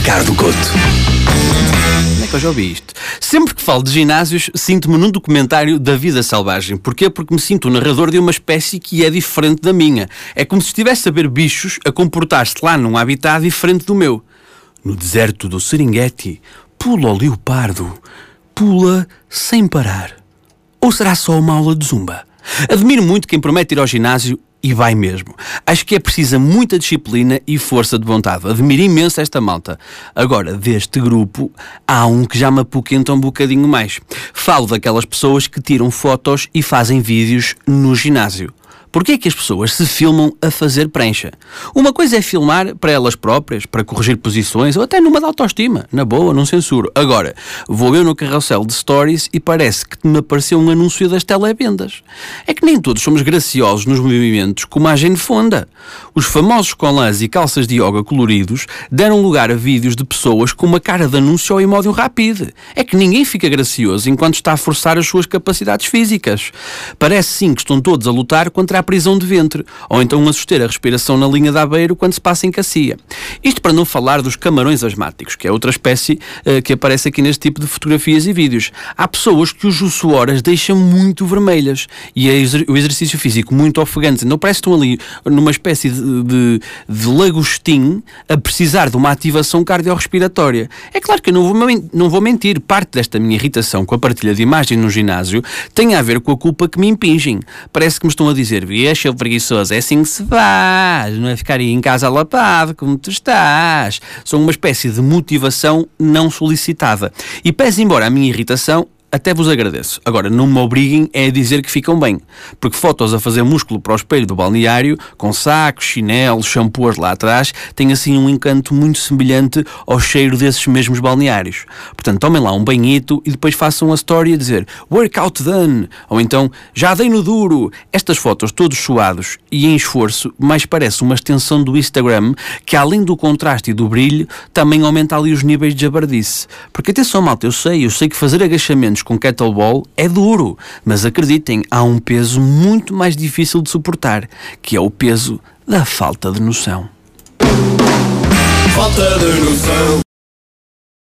Ricardo Couto. Como é que eu já ouvi isto? Sempre que falo de ginásios, sinto-me num documentário da vida selvagem. Porquê? Porque me sinto o narrador de uma espécie que é diferente da minha. É como se estivesse a ver bichos a comportar-se lá num habitat diferente do meu. No deserto do Serengeti, pula o leopardo. Pula sem parar. Ou será só uma aula de zumba? Admiro muito quem promete ir ao ginásio e vai mesmo. Acho que é precisa muita disciplina e força de vontade. Admiro imenso esta malta. Agora, deste grupo, há um que já me apoquenta um bocadinho mais. Falo daquelas pessoas que tiram fotos e fazem vídeos no ginásio. Porquê é que as pessoas se filmam a fazer prancha? Uma coisa é filmar para elas próprias, para corrigir posições ou até numa de autoestima. Na boa, não censuro. Agora, vou eu no carrossel de stories e parece que me apareceu um anúncio das televendas. É que nem todos somos graciosos nos movimentos como a Jane Fonda. Os famosos colãs e calças de yoga coloridos deram lugar a vídeos de pessoas com uma cara de anúncio ao imóvel rápido. É que ninguém fica gracioso enquanto está a forçar as suas capacidades físicas. Parece sim que estão todos a lutar contra a prisão de ventre, ou então a suster a respiração na linha de Aveiro quando se passa em Cacia. Isto para não falar dos camarões asmáticos, que é outra espécie uh, que aparece aqui neste tipo de fotografias e vídeos. Há pessoas que os suor as deixam muito vermelhas e é o exercício físico muito ofegante. Não parece que estão ali numa espécie de, de, de lagostim a precisar de uma ativação cardiorrespiratória. É claro que eu não vou, não vou mentir, parte desta minha irritação com a partilha de imagem no ginásio tem a ver com a culpa que me impingem. Parece que me estão a dizer vias, seu preguiçoso, é assim que se faz, não é ficar aí em casa lapado, como tu estás. São uma espécie de motivação não solicitada. E pese embora a minha irritação, até vos agradeço. Agora, não me obriguem é a dizer que ficam bem, porque fotos a fazer músculo para o espelho do balneário, com sacos, chinelos, shampoos lá atrás, têm assim um encanto muito semelhante ao cheiro desses mesmos balneários. Portanto, tomem lá um banhito e depois façam a story a dizer workout done, ou então já dei no duro. Estas fotos todos suados e em esforço, mais parece uma extensão do Instagram que além do contraste e do brilho, também aumenta ali os níveis de jabardice. Porque atenção malta, eu sei, eu sei que fazer agachamentos com kettlebell é duro, mas acreditem, há um peso muito mais difícil de suportar, que é o peso da falta de noção. Falta de noção.